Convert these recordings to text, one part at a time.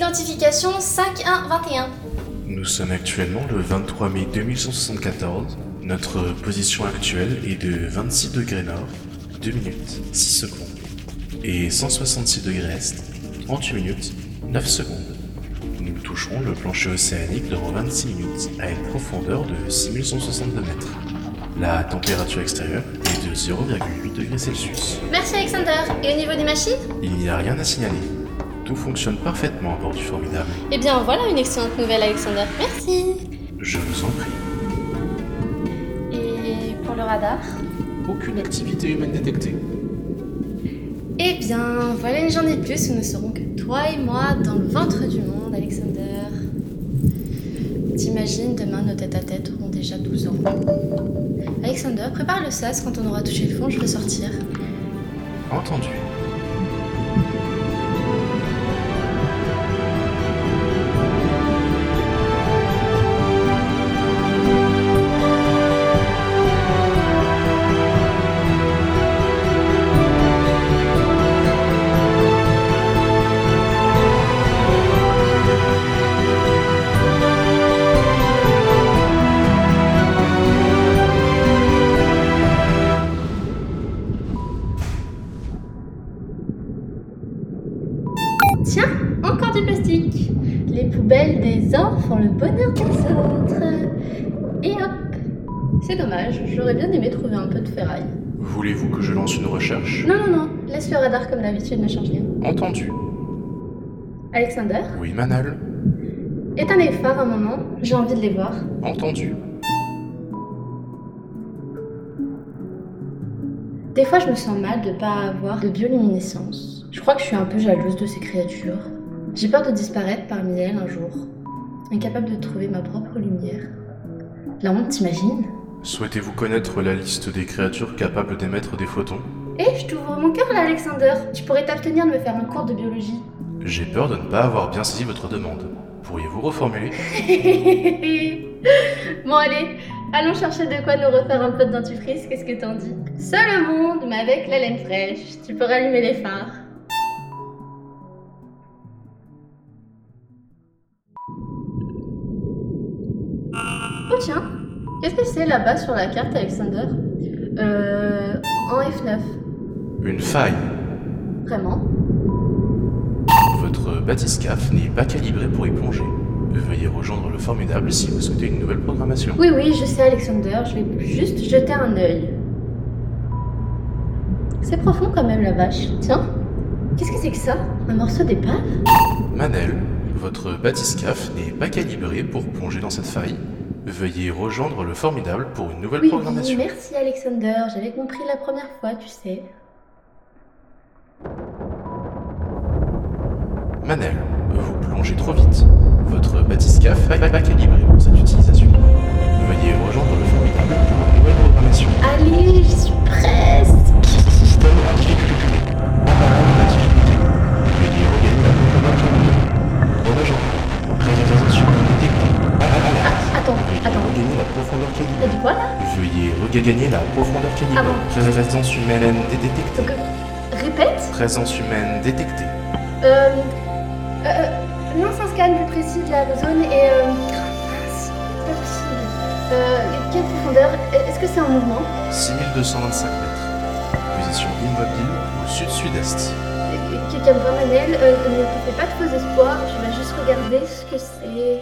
Identification 5121. Nous sommes actuellement le 23 mai 2174. Notre position actuelle est de 26 degrés nord, 2 minutes, 6 secondes. Et 166 degrés est, 38 minutes, 9 secondes. Nous toucherons le plancher océanique dans 26 minutes à une profondeur de 6162 mètres. La température extérieure est de 0,8 degrés Celsius. Merci Alexander. Et au niveau des machines? Il n'y a rien à signaler. Tout fonctionne parfaitement à bord du Formidable. Eh bien voilà une excellente nouvelle Alexander. Merci. Je vous en prie. Et pour le radar? Aucune activité humaine détectée. Eh bien, voilà une journée de plus où nous serons que toi et moi dans le ventre du monde, Alexander. T'imagines, demain nos têtes à tête auront déjà 12 ans. Alexander, prépare le sas, quand on aura touché le fond, je veux sortir. Entendu. Laisse le radar comme d'habitude, ne change rien. Entendu. Alexander, Oui, Manal. éteins les phares un moment, j'ai envie de les voir. Entendu. Des fois, je me sens mal de pas avoir de bioluminescence. Je crois que je suis un peu jalouse de ces créatures. J'ai peur de disparaître parmi elles un jour, incapable de trouver ma propre lumière. La honte, t'imagines? Souhaitez-vous connaître la liste des créatures capables d'émettre des photons? Eh, je t'ouvre mon cœur là, Alexander. Tu pourrais t'abstenir de me faire un cours de biologie. J'ai peur de ne pas avoir bien saisi votre demande. Pourriez-vous reformuler? Bon, allez, allons chercher de quoi nous refaire un peu de dentifrice, qu'est-ce que t'en dis? Seul au monde, mais avec la laine fraîche, tu peux rallumer les phares. Oh tiens, qu'est-ce que c'est là-bas sur la carte, Alexander? Euh. En F9. Une faille. Vraiment Votre bathyscaphe n'est pas calibré pour y plonger. Veuillez rejoindre le formidable si vous souhaitez une nouvelle programmation. Oui, oui, je sais, Alexander, je vais juste jeter un œil. C'est profond quand même, la vache. Tiens, qu'est-ce que c'est que ça? Un morceau d'épave? Manel, votre bathyscaphe n'est pas calibré pour plonger dans cette faille. Veuillez rejoindre le formidable pour une nouvelle Oui, oui, programmation. merci, Alexander, j'avais compris la première fois, tu sais. Manel, vous plongez trop vite. Votre bathyscaphe n'est pas calibré pour cette utilisation. Veuillez rejoindre le formidable pour une nouvelle programmation. Allez, j'y suis presque Système activé. Appareil d'activité. Veuillez regagner la profondeur. Bon agent. Présence humaine détectée. Attends, attends. regagner la profondeur T'as calibrée. dit quoi là? Veuillez regagner la profondeur calibrée. Ah bon Présence humaine détectée. Donc, euh, répète Présence humaine détectée. Euh. Euh. Lance un scan plus précis de la zone et. Euh. c'est pas possible. Euh. Quelle profondeur Est-ce que c'est en mouvement? 6225 mètres. Position immobile au sud-sud-est. Calme-toi Manel, euh, ne te fais pas de faux espoirs, je vais juste regarder ce que c'est.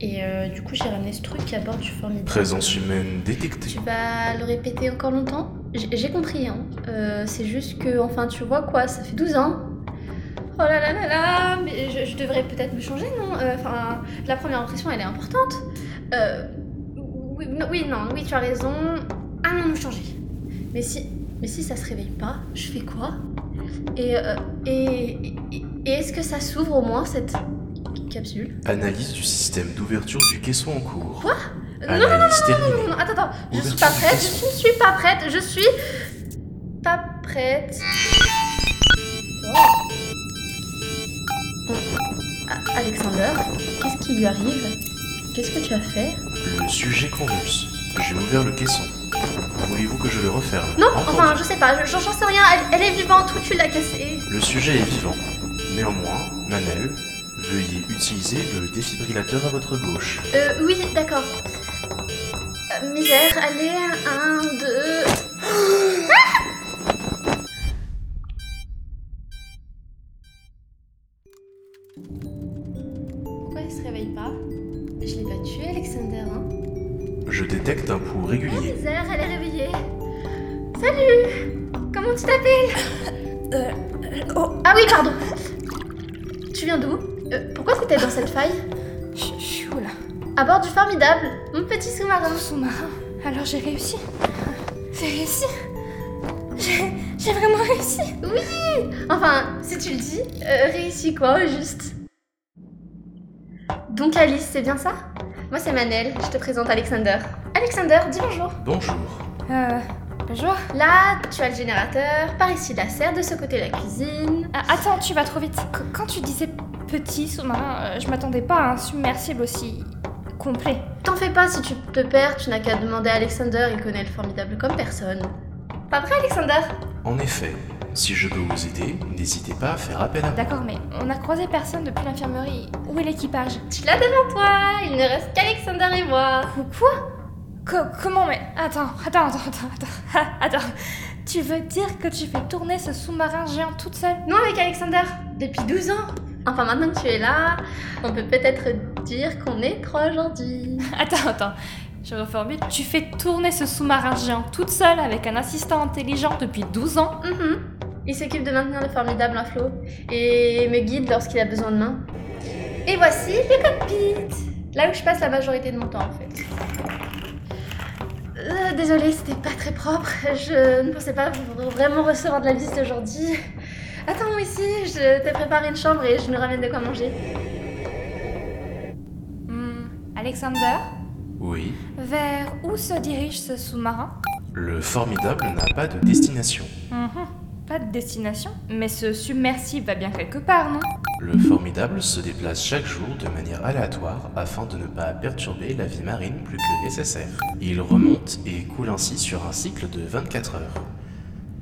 Et euh, du coup j'ai ramené ce truc à bord du formidable. Présence humaine détectée. Tu vas le répéter encore longtemps? J'ai compris, hein. Euh, c'est juste que, enfin tu vois quoi, ça fait 12 ans. Oh là là là là, mais je, je devrais peut-être me changer, non? Euh, Enfin, la première impression elle est importante. Euh, oui, non, oui, non, oui, tu as raison. Allons nous changer. Mais si, mais si ça se réveille pas, je fais quoi? Et, euh, et, et, et est-ce que ça s'ouvre au moins cette capsule? Analyse du système d'ouverture du caisson en cours. Quoi? Non, non, non, non, terminée. non, non, attends, attends, je suis pas prête, je ne suis pas prête, je suis pas prête. Ah, Alexander, qu'est-ce qui lui arrive? Qu'est-ce que tu as fait? Le sujet convulse. J'ai ouvert le caisson. Voulez-vous que je le referme? Non, Entendu. enfin, je sais pas, je- j'en sais rien, elle, elle est vivante ou tu l'as cassée? Le sujet est vivant. Néanmoins, Manel, veuillez utiliser le défibrillateur à votre gauche. Euh, oui, d'accord. Euh, misère, allez, un, deux... Pourquoi elle se réveille pas Je l'ai pas tué, Alexander, hein Je détecte un pouls Ah, régulier. misère, elle est réveillée. Salut Comment tu t'appelles Euh, oh, Ah oui, pardon. Tu viens d'où? Euh, Pourquoi c'était dans cette faille? À bord du formidable, mon petit sous-marin. Sous-marin. Alors j'ai réussi. J'ai réussi. J'ai vraiment réussi. Oui Enfin, si tu le dis, euh, réussi quoi, au juste Donc Alice, c'est bien ça? Moi c'est Manel, je te présente Alexander. Alexander, dis bonjour. Bonjour. Euh, bonjour. Là, tu as le générateur, par ici la serre, de ce côté la cuisine. Ah, attends, tu vas trop vite. Qu- Quand tu disais petit sous-marin, euh, je m'attendais pas à un submersible aussi complet. T'en fais pas, si tu te perds, tu n'as qu'à demander à Alexander, il connaît le formidable comme personne. Pas vrai Alexander? En effet, si je peux vous aider, n'hésitez pas à faire appel à moi. D'accord, mais on a croisé personne depuis l'infirmerie. Où est l'équipage? Tu l'as devant toi, il ne reste qu'Alexander et moi. Qu- Quoi? Co- Comment mais Attends, attends, attends, attends, attends. Ah, attends. Tu veux dire que tu fais tourner ce sous-marin géant toute seule? Non avec Alexander, depuis 12 ans. Enfin maintenant que tu es là, on peut peut-être dire qu'on est trois aujourd'hui. Attends, attends. Je reformule. Tu fais tourner ce sous-marin géant toute seule avec un assistant intelligent depuis 12 ans Mhm. Il s'occupe de maintenir le formidable en flot et me guide lorsqu'il a besoin de main. Et voici le cockpit, là où je passe la majorité de mon temps en fait. Euh, Désolée, c'était pas très propre. Je ne pensais pas vraiment recevoir de la visite aujourd'hui. Attends, ici, je t'ai préparé une chambre et je nous ramène de quoi manger. Hmm, Alexander Oui, Vers où se dirige ce sous-marin? Le formidable n'a pas de destination. Mhm. Pas de destination Mais ce submersible va bien quelque part, non? Le formidable se déplace chaque jour de manière aléatoire afin de ne pas perturber la vie marine plus que nécessaire. Il remonte et coule ainsi sur un cycle de 24 heures.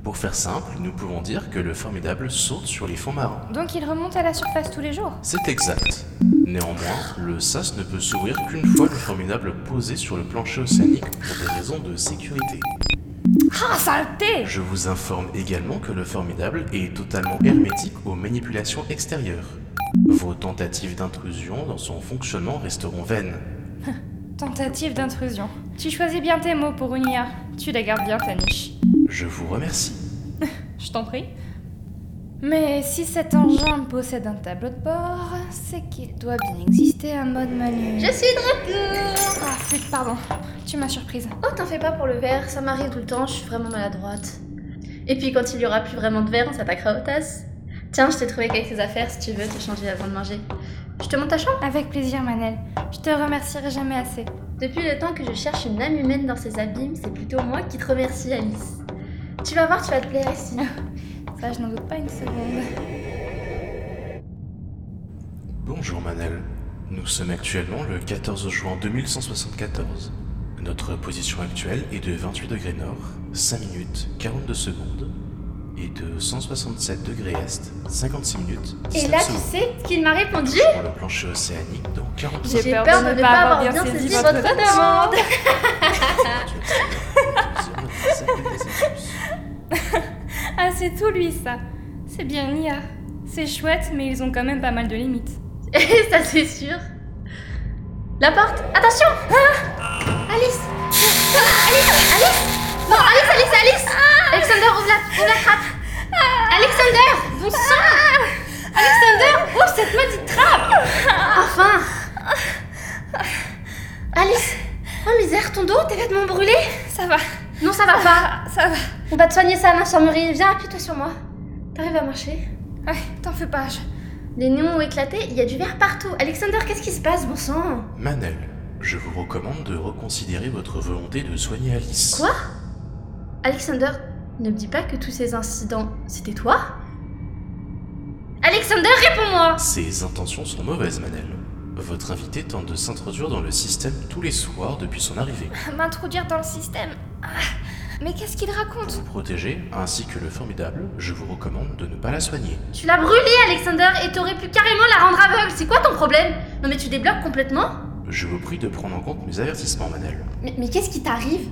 Pour faire simple, nous pouvons dire que le formidable saute sur les fonds marins. Donc il remonte à la surface tous les jours C'est exact. Néanmoins, le sas ne peut s'ouvrir qu'une fois le formidable posé sur le plancher océanique pour des raisons de sécurité. Ah, saleté Je vous informe également que le formidable est totalement hermétique aux manipulations extérieures. Vos tentatives d'intrusion dans son fonctionnement resteront vaines. Tentative d'intrusion. Tu choisis bien tes mots pour une IA. Tu la gardes bien ta niche. Je vous remercie. Je t'en prie. Mais si cet engin possède un tableau de bord, c'est qu'il doit bien exister un mode manu. Je suis de retour Ah, flûte, pardon. Tu m'as surprise. Oh, t'en fais pas pour le verre, ça m'arrive tout le temps, je suis vraiment maladroite. Et puis quand il y aura plus vraiment de verre, on s'attaquera aux tasses. Tiens, je t'ai trouvé quelques affaires si tu veux te changer avant de manger. Je te monte ta chambre Avec plaisir, Manel. Je te remercierai jamais assez. Depuis le temps que je cherche une âme humaine dans ces abîmes, c'est plutôt moi qui te remercie, Alice. Tu vas voir, tu vas te plaire ici. Ça, je n'en doute pas une seconde. Bonjour Manel. Nous sommes actuellement le 14 juin 2174. Notre position actuelle est de 28 degrés nord, 5 minutes 42 secondes, et de 167 degrés est, 56 minutes Et 17 là, tu sais ce qu'il m'a répondu Pour le plancher océanique dans 40 J'ai peur peur, de de, ne pas pas avoir bien bien saisi saisi votre votre demande. Ah, c'est tout lui, ça. C'est bien une IA. C'est chouette, mais ils ont quand même pas mal de limites. Et ça, c'est sûr. La porte. Attention. Ah. Alice. Ah, Alice. Alice. Non, Alice, Alice, Alice. Alexander, ouvre la, ouvre la trappe. Alexander Bon sang Alexander Ouvre cette maudite trappe. Enfin. Alice. Oh misère, ton dos, tes vêtements brûlés. Ça va. Non, ça va pas ça va. On va te soigner ça à l'infirmerie. Viens, appuie-toi sur moi. T'arrives à marcher Ouais, t'en fais pas. je- Les néons ont éclaté, il y a du verre partout. Alexander, qu'est-ce qui se passe, bon sang Manel, je vous recommande de reconsidérer votre volonté de soigner Alice. Quoi? Alexander, ne me dis pas que tous ces incidents, c'était toi? Alexander, réponds-moi Ses intentions sont mauvaises, Manel. Votre invité tente de s'introduire dans le système tous les soirs depuis son arrivée. M'introduire dans le système. Ah, Mais qu'est-ce qu'il raconte Vous protéger, ainsi que le formidable, je vous recommande de ne pas la soigner. Tu l'as brûlée, Alexander, et t'aurais pu carrément la rendre aveugle. C'est quoi ton problème? Non mais tu débloques complètement Je vous prie de prendre en compte mes avertissements, Manel. Mais, mais qu'est-ce qui t'arrive?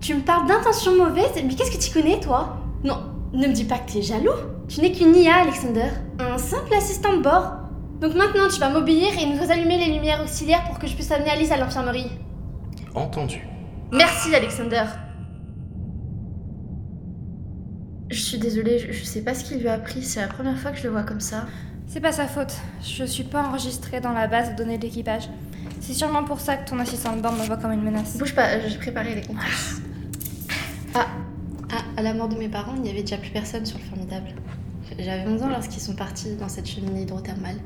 Tu me parles d'intentions mauvaises, mais qu'est-ce que tu connais, toi? Non, ne me dis pas que t'es jaloux. Tu n'es qu'une IA, Alexander. Un simple assistant de bord. Donc maintenant, tu vas m'obéir et nous allumer les lumières auxiliaires pour que je puisse amener Alice à l'infirmerie. Entendu. Merci, Alexander. Je suis désolée, je, je sais pas ce qu'il lui a pris, c'est la première fois que je le vois comme ça. C'est pas sa faute. Je suis pas enregistrée dans la base de données de l'équipage. C'est sûrement pour ça que ton assistant de bord me voit comme une menace. Bouge pas, j'ai préparé les. Ah, ah, à la mort de mes parents, il n'y avait déjà plus personne sur le formidable. J'avais 11 ans lorsqu'ils sont partis dans cette cheminée hydrothermale.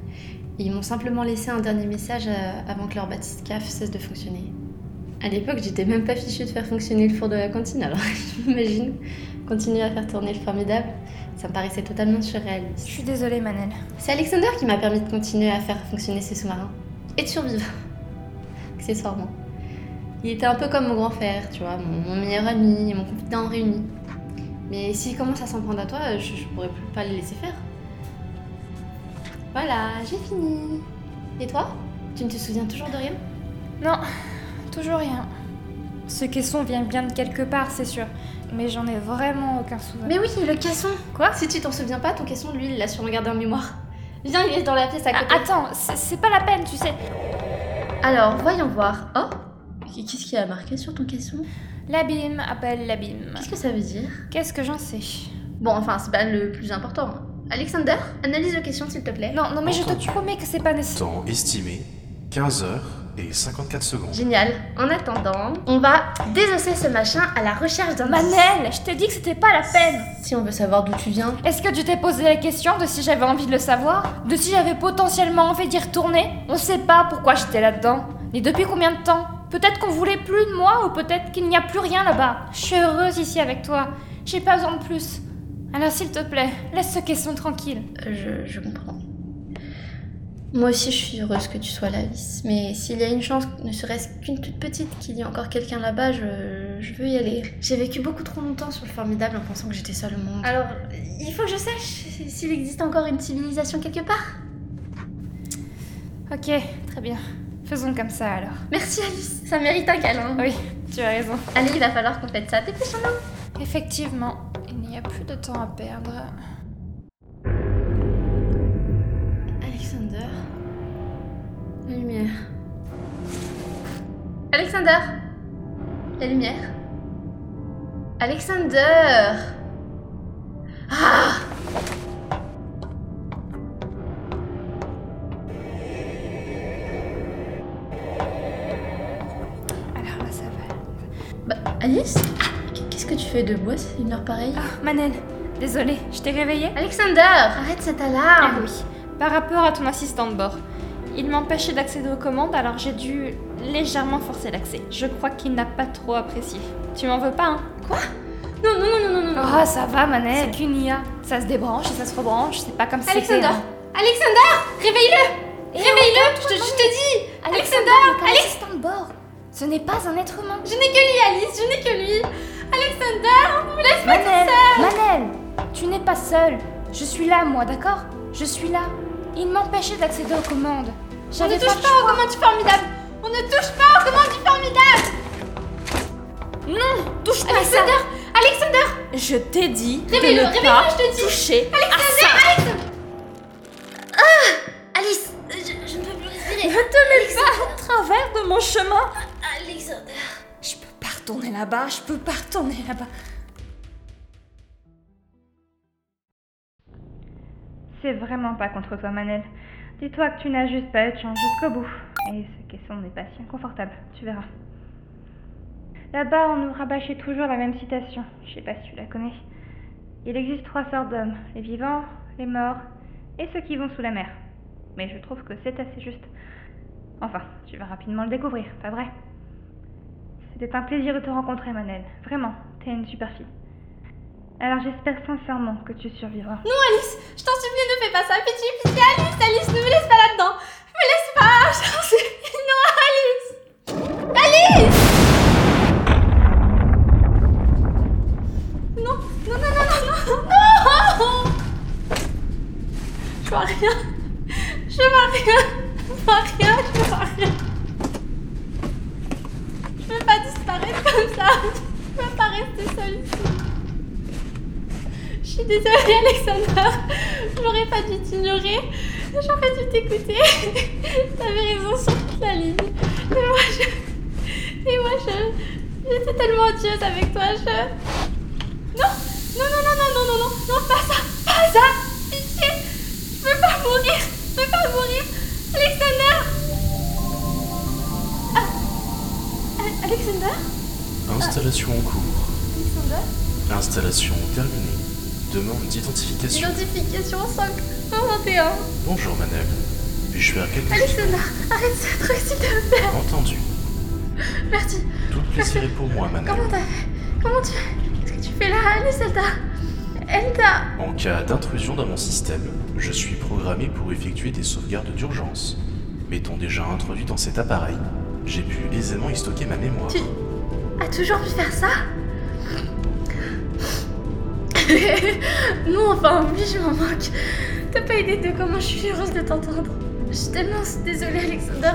Ils m'ont simplement laissé un dernier message euh, avant que leur bathyscaphe cesse de fonctionner. À l'époque, j'étais même pas fichue de faire fonctionner le four de la cantine, alors j'imagine continuer à faire tourner le formidable, ça me paraissait totalement Je surréaliste. suis désolée, Manel. C'est Alexander qui m'a permis de continuer à faire fonctionner ces sous-marins. Et de survivre. Accessoirement. Il était un peu comme mon grand frère, tu vois, mon, mon meilleur ami et mon confident réunis. Mais s'il commence à s'en prendre à toi, je, je pourrais plus pas le laisser faire. Voilà, j'ai fini. Et toi? Tu ne te souviens toujours de rien? Non, toujours rien. Ce caisson vient bien de quelque part, c'est sûr. Mais j'en ai vraiment aucun souvenir. Mais oui, le caisson Quoi? Si tu t'en souviens pas, ton caisson, lui, il l'a sûrement gardé en mémoire. Viens, il est dans la pièce à Ah, côté. attends, c'est c'est pas la peine, tu sais. Alors, voyons voir. Oh Qu'est-ce qu'il a marqué sur ton caisson? L'abîme appelle l'abîme. Qu'est-ce que ça veut dire? Qu'est-ce que j'en sais? Bon, enfin, c'est pas le plus important. Alexander, analyse le question, s'il te plaît. Non, non, mais je te promets que c'est pas nécessaire. Temps estimé 15 heures et 54 secondes. Génial. En attendant, on va désosser ce machin à la recherche d'un Manel, je t'ai dit que c'était pas la peine. Si on veut savoir d'où tu viens. Est-ce que tu t'es posé la question de si j'avais envie de le savoir? De si j'avais potentiellement envie d'y retourner? On sait pas pourquoi j'étais là-dedans. Ni depuis combien de temps? Peut-être qu'on voulait plus de moi ou peut-être qu'il n'y a plus rien là-bas. Je suis heureuse ici avec toi. J'ai pas besoin de plus. Alors s'il te plaît, laisse ce caisson tranquille. Euh, Je, je comprends. Moi aussi, je suis heureuse que tu sois là, Alice. Mais s'il y a une chance, ne serait-ce qu'une toute petite, qu'il y ait encore quelqu'un là-bas, je, je veux y aller. J'ai vécu beaucoup trop longtemps sur le formidable en pensant que j'étais seule au monde. Alors, il faut que je sache s'il existe encore une civilisation quelque part? Ok, très bien. Faisons comme ça alors. Merci, Alice. Ça mérite un câlin. Oui, tu as raison. Allez, il va falloir qu'on fête ça. Dépêchons-nous. Effectivement, il n'y a plus de temps à perdre. Alexander. La lumière. Alexander. La lumière. Alexander. Ah Fais debout à une heure pareille Ah, Manel, désolée, je t'ai réveillée Alexander Arrête cette alarme Ah oui, par rapport à ton assistant de bord. Il m'empêchait d'accéder aux commandes, alors j'ai dû légèrement forcer l'accès. Je crois qu'il n'a pas trop apprécié. Tu m'en veux pas, hein? Non, non, non, non, non, non Oh, ça va, Manel. C'est qu'une IA. Ça se débranche et ça se rebranche. C'est pas comme si c'était... Alexander Alexander Réveille-le Réveille-le je, te- dis Alexander Alexander Assistant de bord. Ce n'est pas un être humain. Je n'ai que lui, Alice, je n'ai que lui Alexander Laisse-moi Manel, Manel, tu n'es pas seul. Je suis là, moi, d'accord? Je suis là. Il m'empêchait d'accéder aux commandes. On ne touche pas aux commandes du formidable On ne touche pas aux commandes du formidable Non, touche pas à ça. Alexander Alexander Je t'ai dit de Réveille-le, ne réveille-le, pas je te dis. toucher à ça. Alice je, je ne peux plus respirer Ne te mets pas au travers de mon chemin. Retourner là-bas, je peux pas retourner là-bas. C'est vraiment pas contre toi, Manel. Dis-toi que tu n'as juste pas eu de chance jusqu'au bout. Et ce caisson n'est pas si inconfortable, tu verras. Là-bas, on nous rabâchait toujours la même citation. Je sais pas si tu la connais. Il existe trois sortes d'hommes les vivants, les morts et ceux qui vont sous la mer. Mais je trouve que c'est assez juste. Enfin, tu vas rapidement le découvrir, pas vrai? C'était un plaisir de te rencontrer, Manel. Vraiment, t'es une super fille. Alors j'espère sincèrement que tu survivras. Non, Alice Je t'en supplie, ne fais pas ça. Pitié, pitié, Alice, Alice, ne me laisse pas là-dedans. Me laisse pas Je t'en non, Alice Alice Non, non, non, non, non, non, non Je vois rien. Je vois rien. Je vois rien, je vois rien disparaître comme ça. Pas rester seule ici. Je suis désolée, Alexander. J'aurais pas dû t'ignorer. J'aurais dû t'écouter. T'avais raison sur toute la ligne. Et moi, je. Et moi, je. J'étais tellement odieuse avec toi. Je. Non Non, non, non, non, non, non, non, non, pas ça Pas ça Pitié Je veux pas mourir Je veux pas mourir Alexander Installation en cours. Alexander Installation terminée. Demande d'identification. Identification 5 21 Bonjour Manel. Puis-je faire quelque chose Alexander, arrête ce truc s'il te plaît Entendu. Merci Tout le plaisir est pour moi, Manel. Comment t'as fait Comment tu... Qu'est-ce que tu fais là Alice. Elle t'a... En cas d'intrusion dans mon système, je suis programmé pour effectuer des sauvegardes d'urgence. M'étant déjà introduit dans cet appareil, j'ai pu aisément y stocker ma mémoire. Tu as toujours pu faire ça? Non, enfin, oui, je m'en moque. T'as pas idée de comment je suis heureuse de t'entendre. Je suis tellement désolée, Alexander.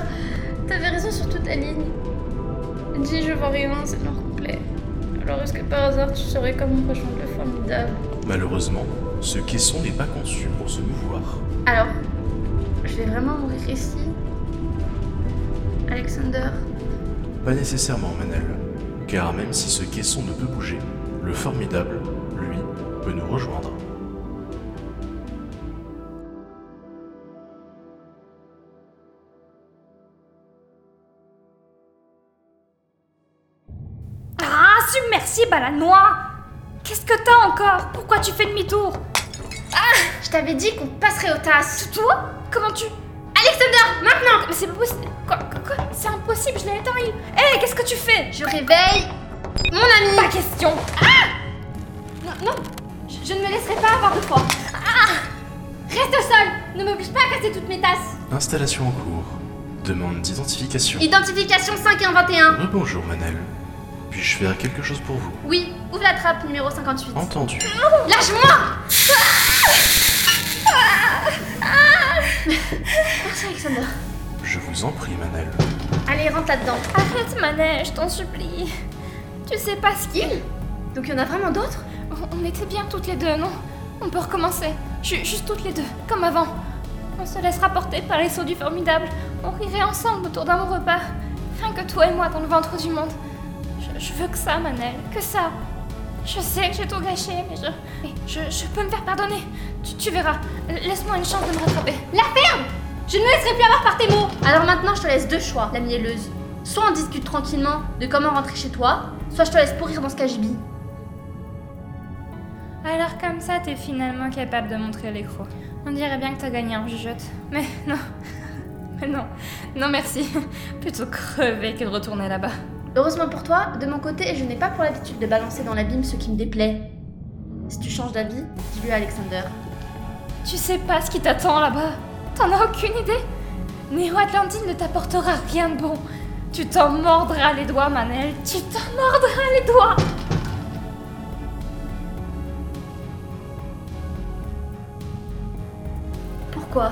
T'avais raison sur toute ta ligne. Dis, je vois rien, c'est noir complet. Alors, est-ce que par hasard, tu saurais comment rejoindre le formidable? Malheureusement, ce caisson n'est pas conçu pour se mouvoir. Alors, je vais vraiment mourir ici Alexander Pas nécessairement, Manel. Car même si ce caisson ne peut bouger, le formidable, lui, peut nous rejoindre. Ah, submersible à la noix! Qu'est-ce que t'as encore? Pourquoi tu fais demi-tour? Je t'avais dit qu'on passerait aux tasses. Toi? Comment tu... Alexander, maintenant! Mais c'est pas possible. Quoi, quoi, C'est impossible, je l'ai éteint. il- Hé, qu'est-ce que tu fais Je réveille mon ami Pas question. Non, non, je, je ne me laisserai pas avoir deux fois. Ah Reste au sol Ne m'oblige pas à casser toutes mes tasses Installation en cours. Demande d'identification. Identification 5 et 21 Rebonjour, Manel. Puis-je faire quelque chose pour vous Oui, ouvre la trappe numéro 58. Entendu. Lâche-moi Merci Alexander. Je vous en prie, Manel. Allez, rentre là-dedans. Arrête, Manet, je t'en supplie. Tu sais pas ce qu'il... Donc il y en a vraiment d'autres? On- était bien toutes les deux, non? On peut recommencer. Ju- juste toutes les deux, comme avant. On se laissera porter par les sauts du formidable. On rirait ensemble autour d'un bon repas. Rien que toi et moi dans le ventre du monde. Je, veux que ça, Manel, que ça. Je sais que j'ai tout gâché, mais je, je, peux me faire pardonner. Tu, tu verras. Laisse-moi une chance de me rattraper. La ferme Je ne me laisserai plus avoir par tes mots Alors maintenant, je te laisse deux choix, la mielleuse. Soit on discute tranquillement de comment rentrer chez toi, soit je te laisse pourrir dans ce cagibi. Alors comme ça, t'es finalement capable de montrer l'écrou. On dirait bien que t'as gagné un jugeote. Mais non. Mais non. Non merci. Plutôt crever que de retourner là-bas. Heureusement pour toi, de mon côté, je n'ai pas pour l'habitude de balancer dans l'abîme ce qui me déplaît. Si tu changes d'avis, dis-le à Alexander. Tu sais pas ce qui t'attend là-bas. T'en as aucune idée Néo-Atlantine ne t'apportera rien de bon. Tu t'en mordras les doigts, Manel. Tu t'en mordras les doigts. Pourquoi?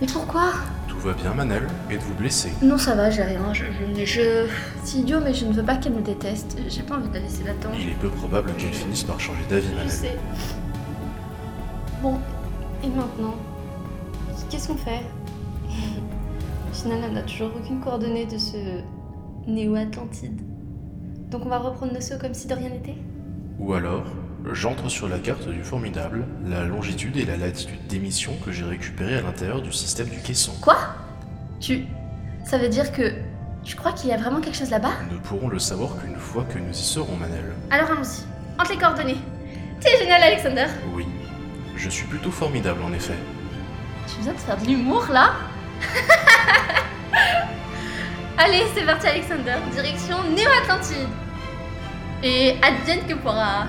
Mais pourquoi? Tout va bien, Manel Êtes-vous blessé? Non, ça va, j'ai rien. Je, je, je- C'est idiot, mais je ne veux pas qu'elle me déteste. J'ai pas envie de la laisser là-dedans. Il est peu probable qu'elle finisse par changer d'avis, Je Manel. sais. Bon, et maintenant? Qu'est-ce qu'on fait Au final, on n'a toujours aucune coordonnée de ce néo-Atlantide. Donc on va reprendre nos sauts comme si de rien n'était Ou alors, j'entre sur la carte du formidable, la longitude et la latitude d'émission que j'ai récupérées à l'intérieur du système du caisson. Quoi Tu... Ça veut dire que... Tu crois qu'il y a vraiment quelque chose là-bas Nous ne pourrons le savoir qu'une fois que nous y serons, Manel. Alors allons-y. Entre les coordonnées. T'es génial, Alexander. Oui. Je suis plutôt formidable, en effet. Tu viens de faire de l'humour là Allez, c'est parti Alexander, direction Néo-Atlantide. Et advienne que pourra.